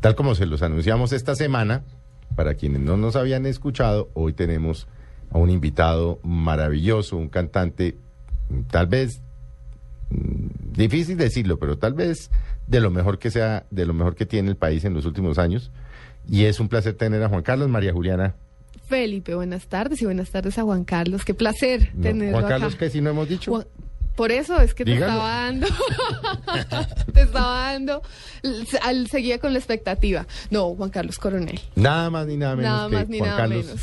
Tal como se los anunciamos esta semana, para quienes no nos habían escuchado, hoy tenemos a un invitado maravilloso, un cantante, tal vez, mm, difícil decirlo, pero tal vez de lo mejor que sea, de lo mejor que tiene el país en los últimos años. Y es un placer tener a Juan Carlos, María Juliana. Felipe, buenas tardes y buenas tardes a Juan Carlos. Qué placer No, tenerlo Juan Carlos, acá. que si no hemos dicho. Juan- Por eso es que te estaba dando, te estaba dando, al, seguía con la expectativa. No, Juan Carlos Coronel. Nada más ni nada menos Nada que más ni Juan nada Carlos, menos.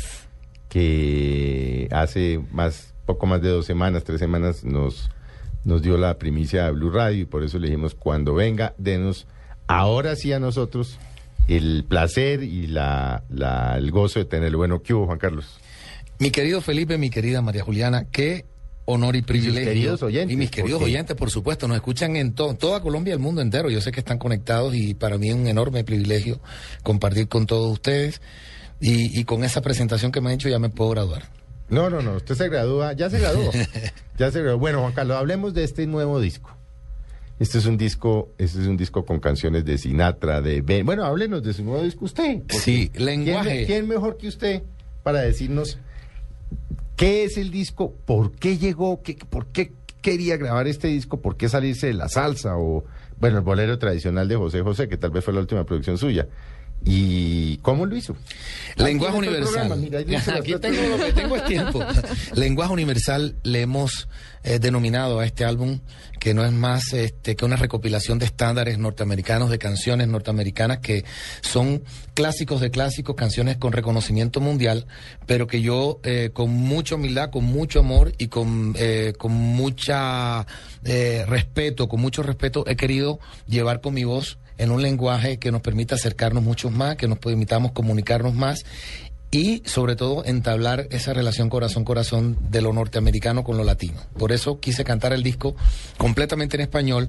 que hace más, poco más de dos semanas, tres semanas, nos, nos dio la primicia a Blue Radio y por eso le dijimos, cuando venga, denos ahora sí a nosotros el placer y la, la- el gozo de tenerlo. Bueno, ¿qué hubo, Juan Carlos? Mi querido Felipe, mi querida María Juliana, qué honor y privilegio. queridos oyentes, Y mis queridos oyentes, por supuesto, nos escuchan en to- toda Colombia y el mundo entero. Yo sé que están conectados y para mí es un enorme privilegio compartir con todos ustedes. Y, y con esa presentación que me han hecho ya me puedo graduar. No, no, no, usted se gradúa, ya se graduó. ya se graduó. Bueno, Juan Carlos, hablemos de este nuevo disco. Este es un disco, este es un disco con canciones de Sinatra, de Ben. Bueno, háblenos de su nuevo disco usted. Sí, ¿quién, lenguaje. me- quién mejor que usted para decirnos qué es el disco, por qué llegó, qué, por qué quería grabar este disco, por qué salirse de la salsa o, bueno, el bolero tradicional de José José, que tal vez fue la última producción suya. ¿Y cómo lo hizo? Lenguaje universal. programa, mira, ahí dice las Aquí tres tengo lo que tengo es tiempo. Lenguaje universal le hemos eh, denominado a este álbum que no es más este, que una recopilación de estándares norteamericanos, de canciones norteamericanas que son clásicos de clásicos, canciones con reconocimiento mundial, pero que yo eh, con mucha humildad, con mucho amor y con, eh, con mucha eh, respeto, con mucho respeto he querido llevar con mi voz en un lenguaje que nos permita acercarnos mucho más, que nos permitamos comunicarnos más y sobre todo entablar esa relación corazón-corazón de lo norteamericano con lo latino. Por eso quise cantar el disco completamente en español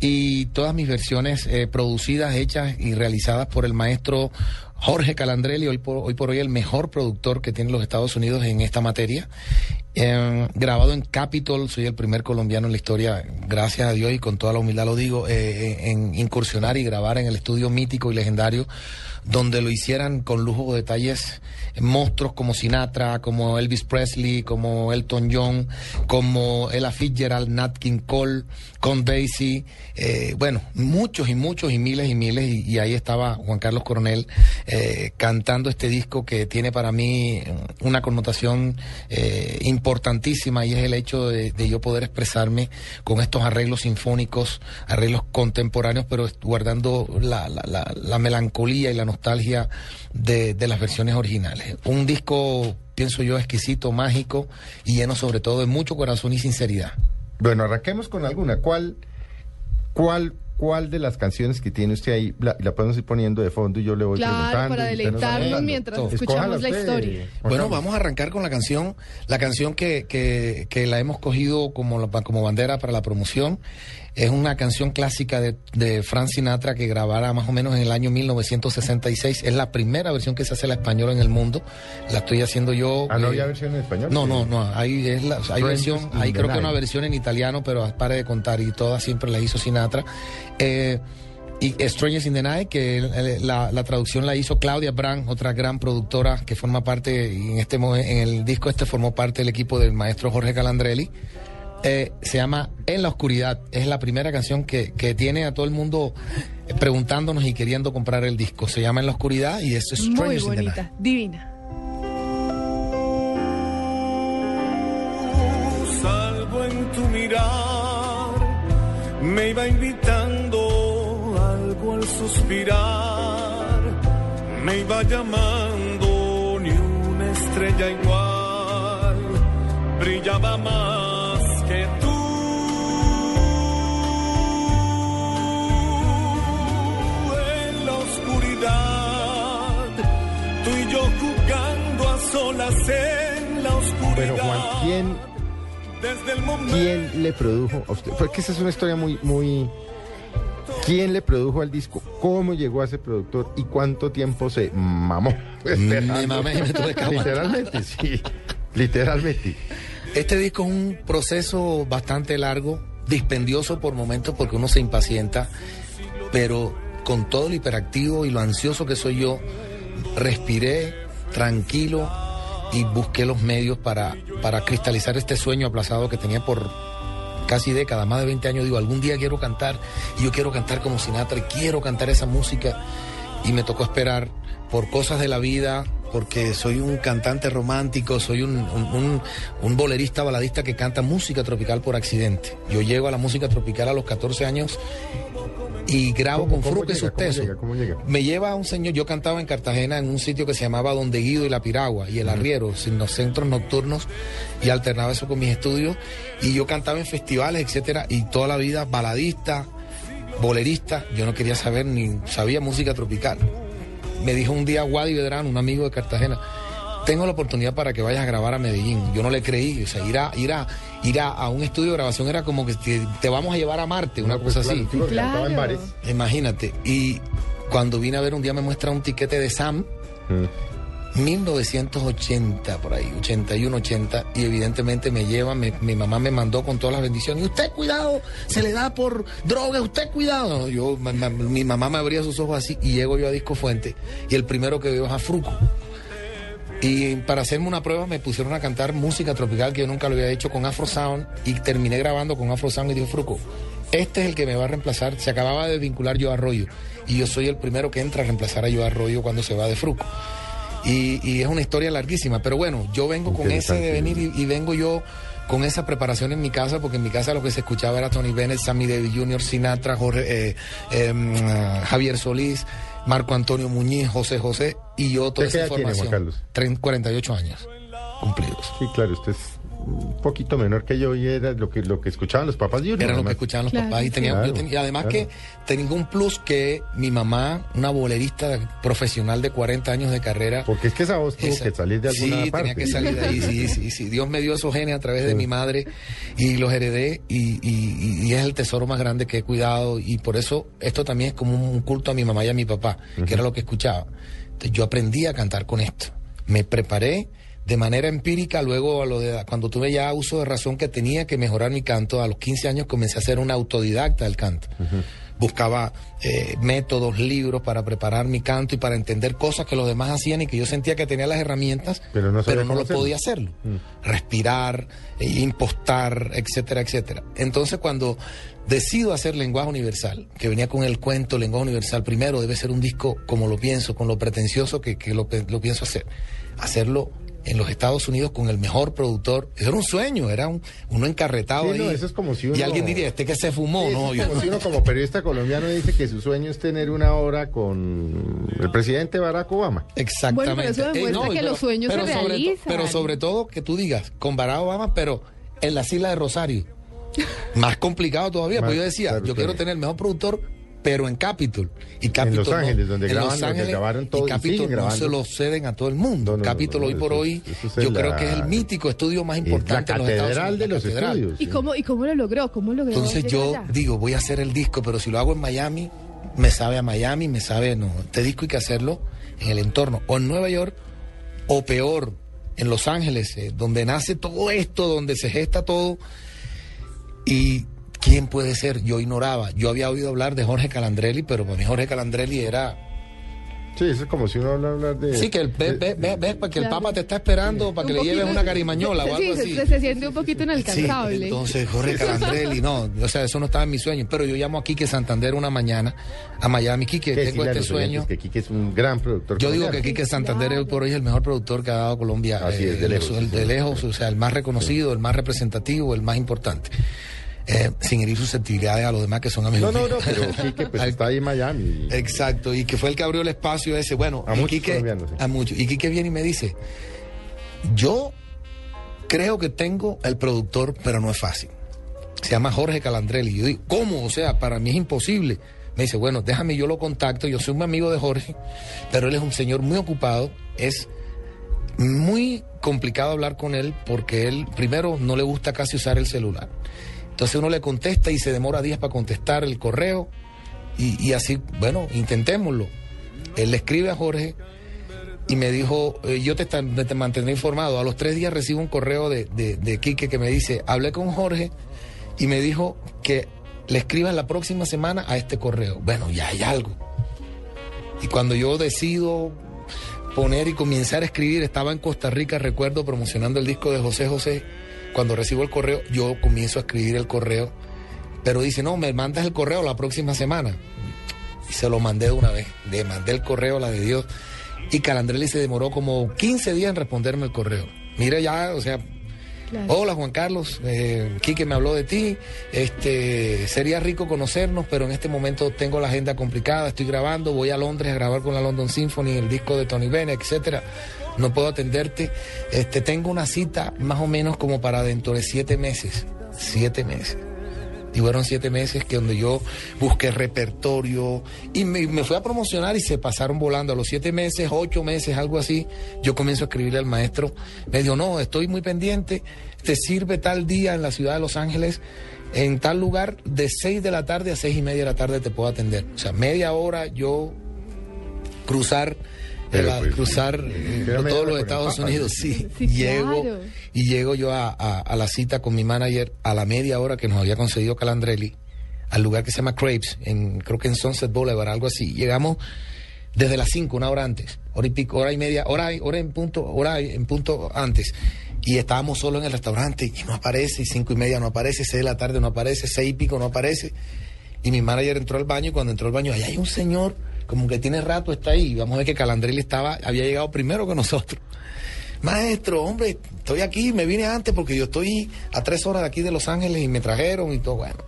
y todas mis versiones eh, producidas, hechas y realizadas por el maestro Jorge Calandrelli, hoy por, hoy por hoy el mejor productor que tiene los Estados Unidos en esta materia. Eh, grabado en Capitol, soy el primer colombiano en la historia, gracias a Dios y con toda la humildad lo digo, eh, en incursionar y grabar en el estudio mítico y legendario, donde lo hicieran con lujo de detalles monstruos como Sinatra, como Elvis Presley, como Elton John, como Ella Fitzgerald, Nat King Cole, Con Basie, eh, bueno, muchos y muchos y miles y miles, y, ahí estaba Juan Carlos Coronel eh, cantando este disco que tiene para mí una connotación eh, importantísima y es el hecho de, yo poder expresarme con estos arreglos sinfónicos, arreglos contemporáneos, pero guardando la, la- la- la melancolía y la nostalgia de las versiones originales. Un disco, pienso yo, exquisito, mágico y lleno sobre todo de mucho corazón y sinceridad. Bueno, arranquemos con alguna. ¿Cuál, cuál, cuál de las canciones que tiene usted ahí la, la podemos ir poniendo de fondo y yo le voy Claro, preguntando? para deleitarnos mientras Todo. escuchamos la historia. Bueno, vamos a arrancar con la canción, la canción que, que, que la hemos cogido como, la- como bandera para la promoción. Es una canción clásica de, de Frank Sinatra que grabara más o menos en el año 1966. Es la primera versión que se hace la española en el mundo. La estoy haciendo yo. Ah, ¿no eh, había versión en español? No, no, no. Hay, es la, hay Strangers versión, hay creo que una versión en italiano, pero pare de contar y todas siempre las hizo Sinatra. Eh, y Strangers in the Night, que la, la traducción la hizo Claudia Brand, otra gran productora que forma parte, en este en el disco este formó parte del equipo del maestro Jorge Calandrelli. Eh, se llama En la Oscuridad. Es la primera canción que, que tiene a todo el mundo preguntándonos y queriendo comprar el disco. Se llama En la Oscuridad y es Muy Strangers in the Night. bonita, divina. salvo en tu mirar, me iba invitando algo al suspirar, me iba llamando ni una estrella igual, brillaba más en la oscuridad. Pero Juan, ¿quién, Desde el momento ¿quién le produjo a usted? Porque esa es una historia muy, muy... ¿Quién le produjo al disco? ¿Cómo llegó a ese productor? ¿Y cuánto tiempo se mamó? Me mamé y me tuve que. Literalmente, sí. Literalmente. Este disco es un proceso bastante largo, dispendioso por momentos porque uno se impacienta, pero con todo lo hiperactivo y lo ansioso que soy yo, respiré tranquilo y busqué los medios para, para cristalizar este sueño aplazado que tenía por casi décadas, más de 20 años. Digo, algún día quiero cantar y yo quiero cantar como Sinatra y quiero cantar esa música. Y me tocó esperar por cosas de la vida, porque soy un cantante romántico, soy un, un, un, un, bolerista baladista que canta música tropical por accidente. Yo llego a la música tropical a los 14 años y grabo ¿Cómo- con cómo Fruque llega? ¿Cómo Susteso. llega? ¿Cómo llega? Me lleva a un señor, yo cantaba en Cartagena en un sitio que se llamaba Donde Guido y La Piragua y el Arriero, en los centros nocturnos, y alternaba eso con mis estudios. Y yo cantaba en festivales, etcétera, y toda la vida baladista, bolerista, yo no quería saber ni sabía música tropical. Me dijo un día Wadi Vedrán, un amigo de Cartagena, tengo la oportunidad para que vayas a grabar a Medellín. Yo no le creí, o sea, ir a, ir a, ir a, a un estudio de grabación era como que te, te vamos a llevar a Marte, una No, pues, cosa claro, así. en bares. Imagínate. Y cuando vine a ver un día me muestra un tiquete de Sam, Mm. 1980, por ahí, 81, 80, y evidentemente me lleva, mi mamá me mandó con todas las bendiciones. Y usted cuidado, se le da por droga, usted cuidado. Yo, mi mamá me abría sus ojos así y llego yo a Disco Fuente y el primero que veo es a Fruco. Y para hacerme una prueba me pusieron a cantar música tropical que yo nunca lo había hecho con Afro Sound y terminé grabando con Afro Sound y dije, Fruco, este es el que me va a reemplazar. Se acababa de vincular yo Arroyo y yo soy el primero que entra a reemplazar a yo Arroyo cuando se va de Fruco. Y, y es una historia larguísima, pero bueno, yo vengo con ese Interesante. de venir y, y vengo yo con esa preparación en mi casa, porque en mi casa lo que se escuchaba era Tony Bennett, Sammy Davis Jr., Sinatra, Jorge, eh, ah, Javier Solís, Marco Antonio Muñiz, José José, y yo toda ¿Usted esa edad tiene, Juan información. Carlos? Tren- 48 años cumplidos. Sí, claro, usted es un poquito menor que yo y era lo que, lo que escuchaban los papás uno, Era lo que escuchaban los Claro, papás. Y, tenía, claro, yo tenía- y además claro. que tenía un plus que mi mamá, una bolerista profesional de 40 años de carrera, Porque es que esa voz tuvo Esa- que salir de alguna sí, parte. tenía que salir de ahí, sí, sí, sí. Dios me dio esos genes a través de Sí. mi madre y los heredé y, y- y es el tesoro más grande que he cuidado y por eso esto también es como un culto a mi mamá y a mi papá, que era lo que escuchaba. Entonces, yo aprendí a cantar con esto. Me preparé de manera empírica, luego a lo de, cuando tuve ya uso de razón que tenía que mejorar mi canto, a los 15 años comencé a ser un autodidacta del canto. Buscaba eh, métodos, libros para preparar mi canto y para entender cosas que los demás hacían y que yo sentía que tenía las herramientas, Pero no sabía no lo hacerlo. podía hacerlo. Mm. Respirar, eh, impostar, etcétera, etcétera. Entonces cuando decido hacer lenguaje universal, que venía con el cuento lenguaje universal, primero debe ser un disco como lo pienso, con lo pretencioso que, que lo, lo pienso hacer. Hacerlo en los Estados Unidos con el mejor productor. Eso era un sueño, era un, uno encarretado Sí, no, ahí. eso es como si Y alguien diría, este que se fumó, Sí, ¿no? es Yo- como si uno como periodista colombiano dice que su sueño es tener una hora con el presidente Barack Obama. Exactamente. Bueno, pero eso demuestra que los sueños se to- pero sobre todo que tú digas, con Barack Obama, pero en las islas de Rosario. Más complicado todavía, Más, porque yo decía, claro, yo quiero tener el mejor productor, pero en Capitol. Y Capitol Los no- Ángeles, donde en graban, Los donde Ángeles, grabaron todo y Capitol no grabando. se lo ceden a todo el mundo. No, Capitol no, hoy por eso- hoy, eso yo en creo que es el mítico estudio más Es la importante en los Estados catedral Unidos. de la los catedral. estudios. ¿Y cómo, ¿Y cómo lo logró? ¿Cómo logró Entonces yo allá? digo, voy a hacer el disco, pero si lo hago en Miami, me sabe a Miami, me sabe, no, este disco hay que hacerlo en el entorno, o en Nueva York, o peor, en Los Ángeles, eh, donde nace todo esto, donde se gesta todo. Y quién puede ser, yo ignoraba, yo había oído hablar de Jorge Calandrelli, pero para mí Jorge Calandrelli era... Sí, eso es como si uno habla hablar de... Sí, que el, ve, de- ve- ve- ve, para que el Claro. Papa te está esperando, para que Un le lleves una carimañola o algo así. Se, se siente un poquito Sí, inalcanzable. entonces Jorge Calandrelli, no, o sea, eso no estaba en mis sueños, pero yo llamo a Quique Santander una mañana a Miami, Quique, que tengo este sueño. Que Quique es un gran productor. Yo digo que. Quique Santander hoy por hoy es el mejor productor que ha dado Colombia. Así es, de el- lejos, el- de lejos, o sea, el más reconocido, el más representativo, el más importante. Eh, sin herir susceptibilidades a los demás que son amigos. No, no, no, pero Quique pues está ahí en Miami. Exacto, y que fue el que abrió el espacio ese. Bueno, A y muchos Quique- sí. A muchos. Y Quique viene y me dice, yo creo que tengo el productor, pero no es fácil. Se llama Jorge Calandrelli. Y yo digo, ¿cómo? O sea, para mí es imposible. Me dice, bueno, déjame yo lo contacto. Yo soy un amigo de Jorge, pero él es un señor muy ocupado. Es muy complicado hablar con él porque él, primero, no le gusta casi usar el celular. Entonces uno le contesta y se demora días para contestar el correo. Y, así, bueno, intentémoslo. Él le escribe a Jorge y me dijo, eh, yo te, te mantendré informado. A los tres días recibo un correo de, de, de Quique que me dice, hablé con Jorge y me dijo que le escribas la próxima semana a este correo. Bueno, ya hay algo. Y cuando yo decido poner y comenzar a escribir, estaba en Costa Rica, recuerdo, promocionando el disco de José José. Cuando recibo el correo, yo comienzo a escribir el correo, pero dice, no, me mandas el correo la próxima semana. Y se lo mandé de una vez, le mandé el correo, la de Dios. Y Calandrelli se demoró como 15 días en responderme el correo. Mira ya, o sea, Hola Juan Carlos, eh, Quique me habló de ti, este, sería rico conocernos, pero en este momento tengo la agenda complicada, estoy grabando, voy a Londres a grabar con la London Symphony, el disco de Tony Bennett, etcétera, no puedo atenderte, este, tengo una cita más o menos como para dentro de siete meses, siete meses. Y fueron siete meses que donde yo busqué repertorio y me, me fui a promocionar y se pasaron volando. A los siete meses, ocho meses, algo así, yo comienzo a escribirle al maestro. Me dijo, no, estoy muy pendiente, te sirve tal día en la ciudad de Los Ángeles, en tal lugar, de seis de la tarde a seis y media de la tarde te puedo atender. O sea, media hora yo cruzar Pero, la- pues, cruzar eh, todos los Estados Papa. Unidos, sí, Sí, llego claro. y llego yo a, a- a la cita con mi manager a la media hora que nos había concedido Calandrelli, al lugar que se llama Crepes, en, creo que en Sunset Boulevard, algo así. Llegamos desde las 5, una hora antes, hora y pico, hora y media, hora, y- hora en punto, hora en punto antes. Y estábamos solo en el restaurante y no aparece, y cinco y media no aparece, seis de la tarde no aparece, seis y pico no aparece. Y mi manager entró al baño y cuando entró al baño, allá hay un señor, como que tiene rato, está ahí. Vamos a ver que Calandrelli estaba, había llegado primero que nosotros. Maestro, hombre, estoy aquí, me vine antes porque yo estoy a tres horas de aquí de Los Ángeles y me trajeron y todo. Bueno,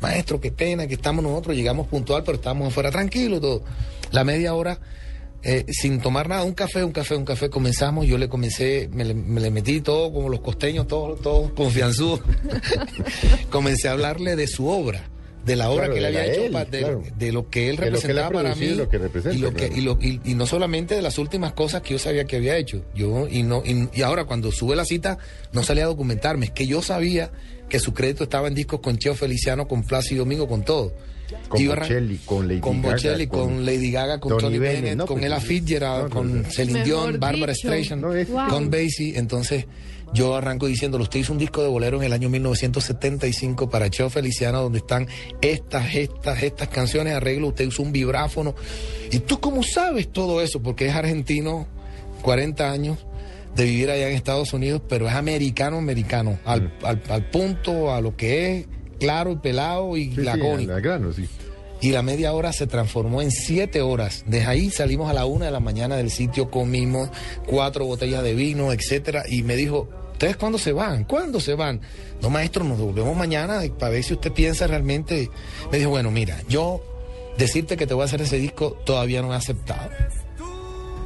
maestro, qué pena que estamos nosotros, llegamos puntual, pero estamos afuera tranquilos, todo. La media hora, eh, sin tomar nada, un café, un café, un café, comenzamos, yo le comencé, me le, me le metí todo como los costeños, todos todos confianzudos. comencé a hablarle de su obra. De la obra Claro, que él había hecho, él, pa- de, claro. de lo que él lo que él representaba para mí y lo que y, lo que- y lo- y- y no solamente de las últimas cosas que yo sabía que había hecho. Yo y no y, y ahora cuando sube la cita no salía a documentarme, es que yo sabía que su crédito estaba en discos con Cheo Feliciano, con Plácido Domingo, con todo. Con Bocelli, con Lady con Gaga, Bocelli, con, con Lady Gaga, con Tony Tony, Bennett, Bennett, no, con pues, Ella. Fitzgerald, No, no, con. Celine Dion, Barbara dicho. Streisand, Wow. con Basie. Entonces yo arranco diciéndolo, usted hizo un disco de bolero en el año 1975 para Cheo Feliciano donde están estas, estas, estas canciones, arreglo, usted usó un vibráfono. ¿Y tú cómo sabes todo eso? Porque es argentino, 40 años de vivir allá en Estados Unidos, pero es americano, americano, al, Mm. al, al punto, a lo que es, claro y pelado y Sí, lacónico. al grano, sí. Y la media hora se transformó en siete horas. Desde ahí salimos a la una de la mañana del sitio, comimos cuatro botellas de vino, etcétera. Y me dijo, ¿ustedes cuándo se van? ¿Cuándo se van? No, maestro, nos devolvemos mañana para ver si usted piensa realmente. Me dijo, bueno, mira, yo decirte que te voy a hacer ese disco todavía no he aceptado.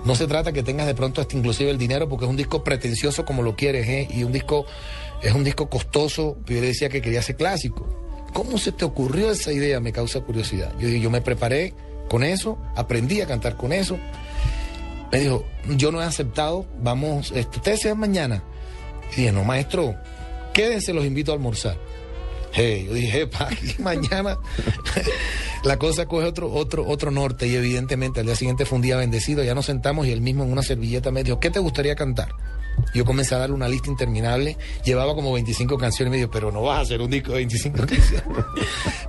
No se trata que tengas de pronto hasta inclusive el dinero porque es un disco pretencioso como lo quieres, ¿eh? Y un disco, es un disco costoso. Yo le decía que quería ser clásico. ¿Cómo se te ocurrió esa idea? Me causa curiosidad. Yo dije, yo me preparé con eso, aprendí a cantar con eso. Me dijo, yo no he aceptado, vamos, este, ustedes se mañana. Y dije, no, maestro, quédense, los invito a almorzar. Hey, yo dije, pa, mañana la cosa coge otro, otro, otro norte y evidentemente al día siguiente fue un día bendecido, ya nos sentamos y él mismo en una servilleta me dijo, ¿qué te gustaría cantar? Yo comencé a darle una lista interminable, llevaba como 25 canciones y me dijo, pero no vas a hacer un disco de 25 canciones.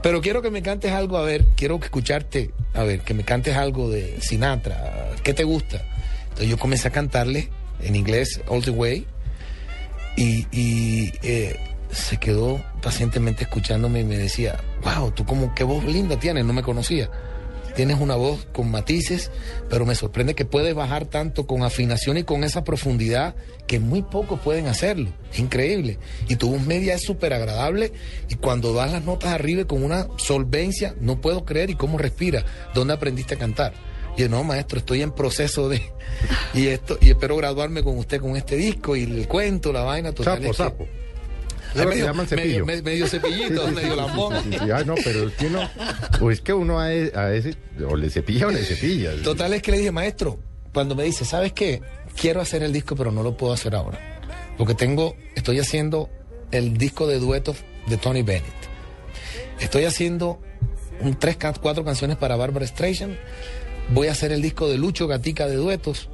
pero quiero que me cantes algo, a ver, quiero escucharte, a ver, que me cantes algo de Sinatra, ¿qué te gusta? Entonces yo comencé a cantarle en inglés All the Way y, y, eh, se quedó pacientemente escuchándome y me decía, wow, tú como qué voz linda tienes, no me conocía. Tienes una voz con matices, pero me sorprende que puedes bajar tanto con afinación y con esa profundidad que muy pocos pueden hacerlo. Es increíble. Y tu voz media es súper agradable y cuando das las notas arriba con una solvencia, no puedo creer y cómo respira. ¿Dónde aprendiste a cantar? Y yo, no, maestro, estoy en proceso de... Y esto y espero graduarme con usted con este disco y el cuento, la vaina. Total, Sapo, es que- sapo. Ay, medio, llaman cepillo. medio, cepillito, Sí, sí, medio sí, lambón. Ah, no, pero es que uno, o es que uno a, e- a ese, o le cepilla o le cepilla. Total es que le dije, maestro, cuando me dice, ¿sabes qué? Quiero hacer el disco, pero no lo puedo hacer ahora. Porque tengo, estoy haciendo el disco de duetos de Tony Bennett. Estoy haciendo un tres, cuatro canciones para Barbara Streisand. Voy a hacer el disco de Lucho Gatica de duetos.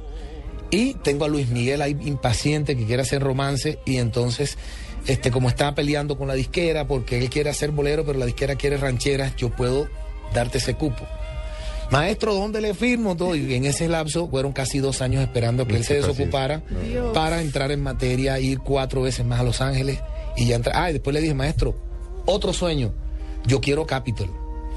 Y tengo a Luis Miguel ahí impaciente que quiere hacer romance y entonces, este, como está peleando con la disquera porque él quiere hacer bolero pero la disquera quiere rancheras, yo puedo darte ese cupo. Maestro, ¿dónde le firmo todo? Y en ese lapso fueron casi dos años esperando que él se desocupara Dios. para entrar en materia, ir cuatro veces más a Los Ángeles y ya entrar. Ah, y después le dije, maestro, otro sueño, yo quiero Capitol.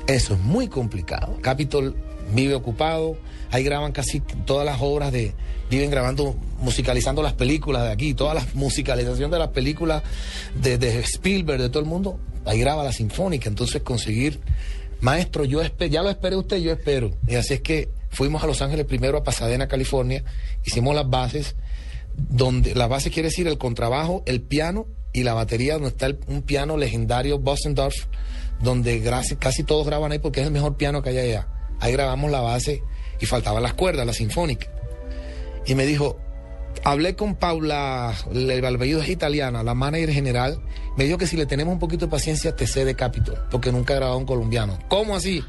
Eso es muy complicado. Capitol vive ocupado, ahí graban casi todas las obras de, viven grabando, musicalizando las películas de aquí, toda la musicalización de las películas de, Spielberg, de todo el mundo, ahí graba la sinfónica, entonces conseguir, maestro, yo espe- ya lo esperé usted, yo espero. Y así es que fuimos a Los Ángeles primero, a Pasadena, California, hicimos las bases, donde la base quiere decir el contrabajo, el piano y la batería, donde está el- un piano legendario Bossendorf, donde casi todos graban ahí porque es el mejor piano que hay allá. Ahí grabamos la base y faltaban las cuerdas, la sinfónica. Y me dijo, hablé con Paula, el el apellido es italiana, la manager general, me dijo que si le tenemos un poquito de paciencia te cede Capitol, porque nunca he grabado un colombiano. ¿Cómo así?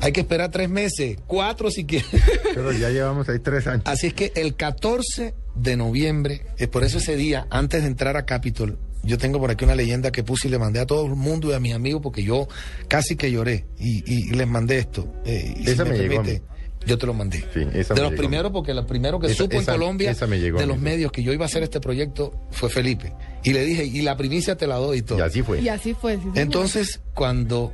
Hay que esperar tres meses, cuatro si quieres. Pero ya llevamos ahí tres años. Así es que el 14 de noviembre, es por eso ese día, antes de entrar a Capitol, yo tengo por aquí una leyenda que puse y le mandé a todo el mundo y a mis amigos porque yo casi que lloré y, les mandé esto. eh, y si Esa me llegó permite, yo te lo mandé. Sí, esa de me los llegó primeros, porque el primero que Esa- supo esa- en Colombia llegó de los medios que yo iba a hacer este proyecto fue Felipe. Y le dije, y la primicia te la doy y todo. Y así fue. Y así fue. sí. Entonces, cuando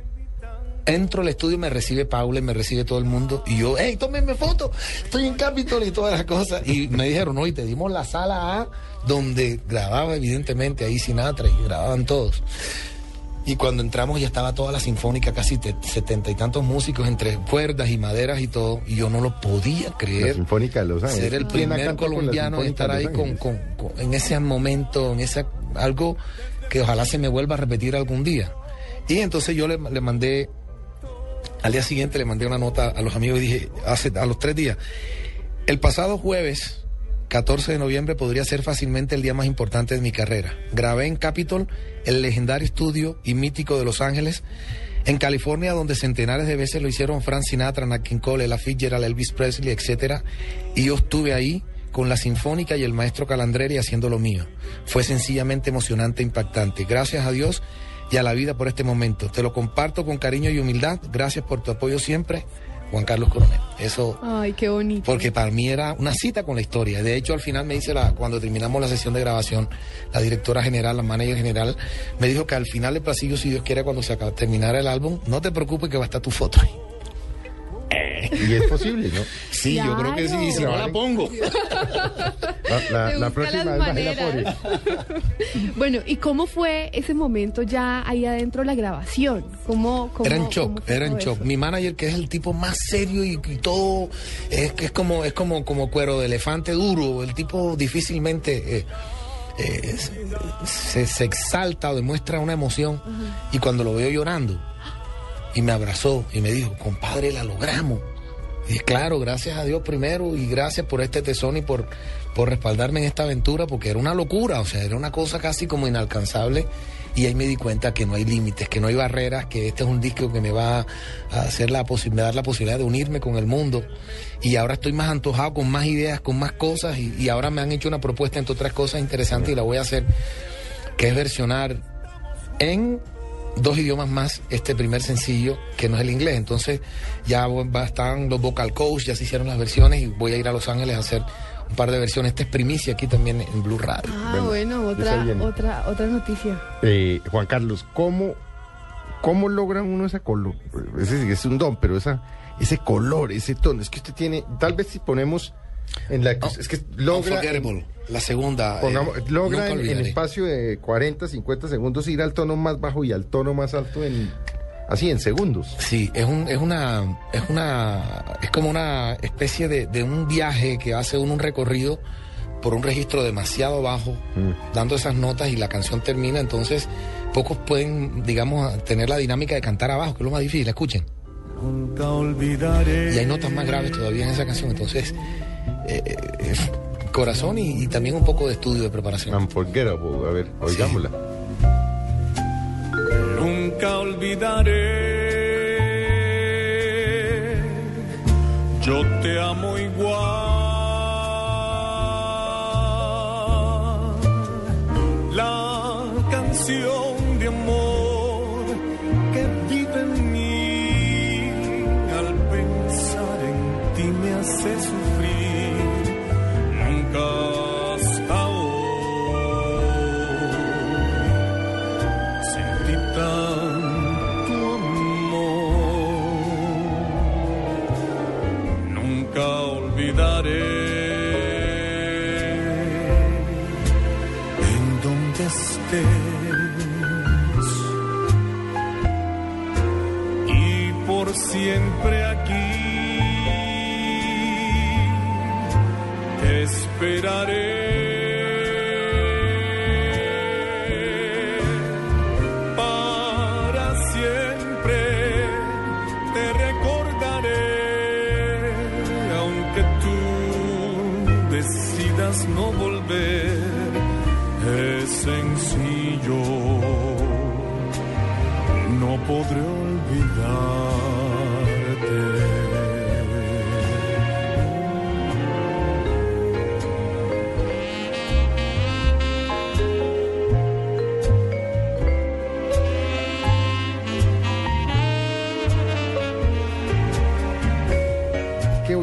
entro al estudio, me recibe Paula y me recibe todo el mundo. Y yo, hey, tómenme foto, estoy en Capitol y todas las cosas. Y me dijeron, no, y te dimos la sala A, donde grababa evidentemente ahí Sinatra y grababan todos. Y cuando entramos ya estaba toda la sinfónica, casi te- setenta y tantos músicos entre cuerdas y maderas y todo. Y yo no lo podía La creer Sinfónica de Los Ángeles. ser el ¿Quién ha primer la colombiano en Sinfónica estar ahí con- con- en ese momento, en ese algo que ojalá se me vuelva a repetir algún día. Y entonces yo le, le mandé, al día siguiente le mandé una nota a los amigos y dije, hace, a los tres días, el pasado jueves, 14 de noviembre, podría ser fácilmente el día más importante de mi carrera. Grabé en Capitol, el legendario estudio y mítico de Los Ángeles, en California, donde centenares de veces lo hicieron Frank Sinatra, Nat King Cole, Ella Fitzgerald, Elvis Presley, etcétera. Y yo estuve ahí con la Sinfónica y el maestro Calandreri haciendo lo mío. Fue sencillamente emocionante, e impactante. Gracias a Dios y a la vida por este momento. Te lo comparto con cariño y humildad. Gracias por tu apoyo siempre, Juan Carlos Coronel. Eso Ay, qué bonito. porque para mí era una cita con la historia. De hecho, al final me dice, la, cuando terminamos la sesión de grabación, la directora general, la manager general, me dijo que al final del pasillo, si Dios quiere, cuando se terminara el álbum, no te preocupes que va a estar tu foto ahí. Y es posible, ¿no? Sí, yo creo que sí, y si no la pongo. La, próxima vez. Bueno, ¿y cómo fue ese momento ya ahí adentro de la grabación? ¿Cómo, cómo, Era en shock, era en shock. eso? Mi manager, que es el tipo más serio y, y todo, es que es como, es como, como cuero de elefante duro, el tipo difícilmente eh, eh, se, se exalta o demuestra una emoción. Y cuando lo veo llorando, y me abrazó y me dijo, compadre, la logramos. Y claro, gracias a Dios primero y gracias por este tesón y por, por respaldarme en esta aventura, porque era una locura, o sea, era una cosa casi como inalcanzable. Y ahí me di cuenta que no hay límites, que no hay barreras, que este es un disco que me va a hacer la me dar la posibilidad de unirme con el mundo. Y ahora estoy más antojado con más ideas, con más cosas, y, y ahora me han hecho una propuesta, entre otras cosas interesantes, y la voy a hacer, que es versionar en dos idiomas más este primer sencillo que no es el inglés. Entonces ya va a estar los vocal coach, ya se hicieron las versiones y voy a ir a Los Ángeles a hacer un par de versiones. Este es primicia aquí también en Blue Radio. Ah, bueno, Bueno, otra, esa otra, otra noticia. Eh, Juan Carlos, ¿cómo, ¿cómo logra uno ese color? Ese sí que es un don, pero esa, ese color, ese tono, es que usted tiene, tal vez si ponemos en la... es que logra... La segunda. eh, pongamos- logra en, espacio de 40, 50 segundos ir al tono más bajo y al tono más alto en así en segundos. Sí, es un, es una, es una, es como una especie de, de un viaje que hace uno un recorrido por un registro demasiado bajo, Mm. dando esas notas y la canción termina, entonces pocos pueden, digamos, tener la dinámica de cantar abajo, que es lo más difícil, escuchen. Nunca olvidaré. Y hay notas más graves todavía en esa canción, entonces, eh, eh, corazón y, y también un poco de estudio de preparación. Unforgettable, a ver, oigámosla. Nunca olvidaré. Yo te amo igual.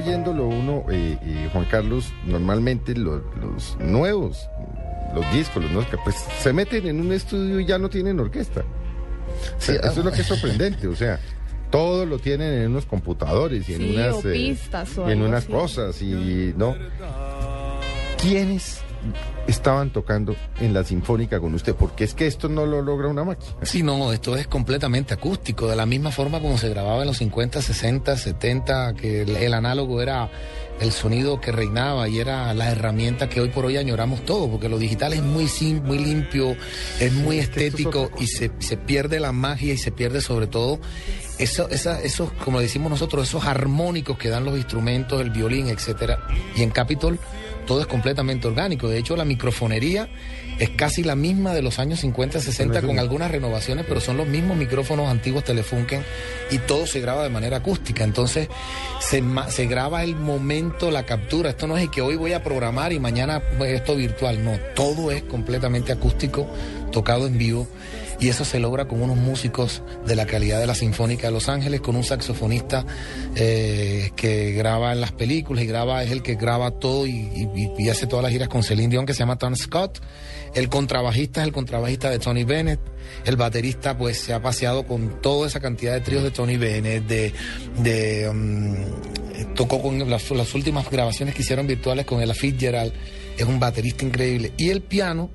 Oyéndolo uno, eh, eh, Juan Carlos, normalmente los, los nuevos, los discos, los nuevos, que, pues se meten en un estudio y ya no tienen orquesta. Sí, eso es lo que es sorprendente, o sea, todo lo tienen en unos computadores y en Sí, unas o eh, pistas o en unas así. cosas y no. ¿Quiénes estaban tocando en la sinfónica con usted? Porque es que esto no lo logra una máquina. Sí, no, esto es completamente acústico, de la misma forma como se grababa en los 50, 60, 70, que el, el análogo era el sonido que reinaba y era la herramienta que hoy por hoy añoramos todo, porque lo digital es muy sim, muy limpio, es muy es estético y se, se pierde la magia y se pierde sobre todo eso, esa, esos, como decimos nosotros, esos armónicos que dan los instrumentos, el violín, etcétera. Y en Capitol todo es completamente orgánico. De hecho, la microfonería es casi la misma de los años 50, 60 con algunas renovaciones, pero son los mismos micrófonos antiguos Telefunken y todo se graba de manera acústica. Entonces, se, se graba el momento, la captura. Esto no es que hoy voy a programar y mañana pues, esto virtual. No, todo es completamente acústico, tocado en vivo. Y eso se logra con unos músicos de la calidad de la Sinfónica de Los Ángeles, con un saxofonista eh, que graba en las películas y graba, es el que graba todo y, hace todas las giras con Celine Dion, que se llama Tom Scott. El contrabajista es el contrabajista de Tony Bennett. El baterista, pues, se ha paseado con toda esa cantidad de tríos de Tony Bennett, de. de um, tocó con las, las últimas grabaciones que hicieron virtuales con Ella Fitzgerald. Es un baterista increíble. Y el piano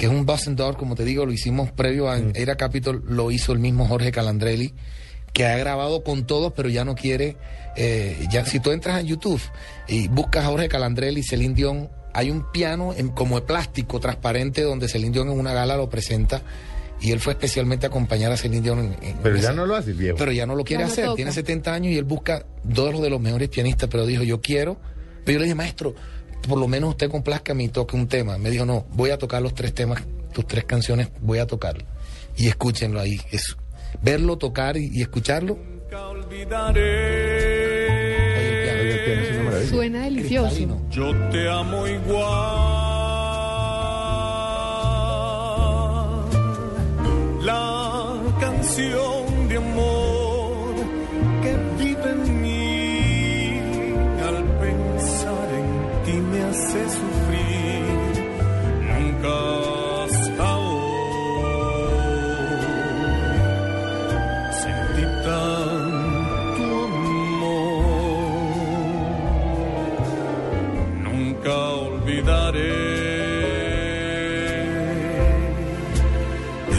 que es un Door, como te digo, lo hicimos previo a Era Capitol, lo hizo el mismo Jorge Calandrelli, que ha grabado con todos, pero ya no quiere, eh, ya si tú entras en YouTube y buscas a Jorge Calandrelli y Celine Dion, hay un piano en- como de plástico transparente donde Celine Dion en una gala lo presenta y él fue especialmente a acompañar a Celine Dion en, en Pero ya no lo hace el viejo. pero ya no lo quiere no hacer, toca. tiene 70 años y él busca dos de los mejores pianistas, pero dijo, yo quiero, pero yo le dije, maestro, por lo menos usted complazca y toque un tema. Me dijo, no, voy a tocar los tres temas, tus tres canciones, voy a tocarlo. Y escúchenlo ahí, es verlo tocar y, y escucharlo. Nunca olvidaré. Piano, piano. Suena delicioso. cristalino. Yo te amo igual. La canción de amor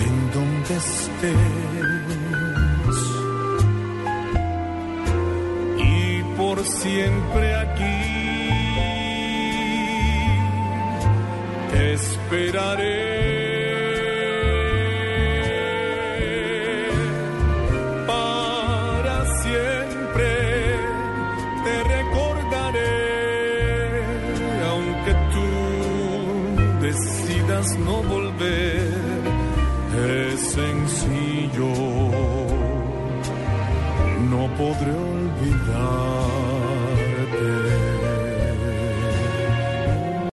en donde estés y por siempre aquí te esperaré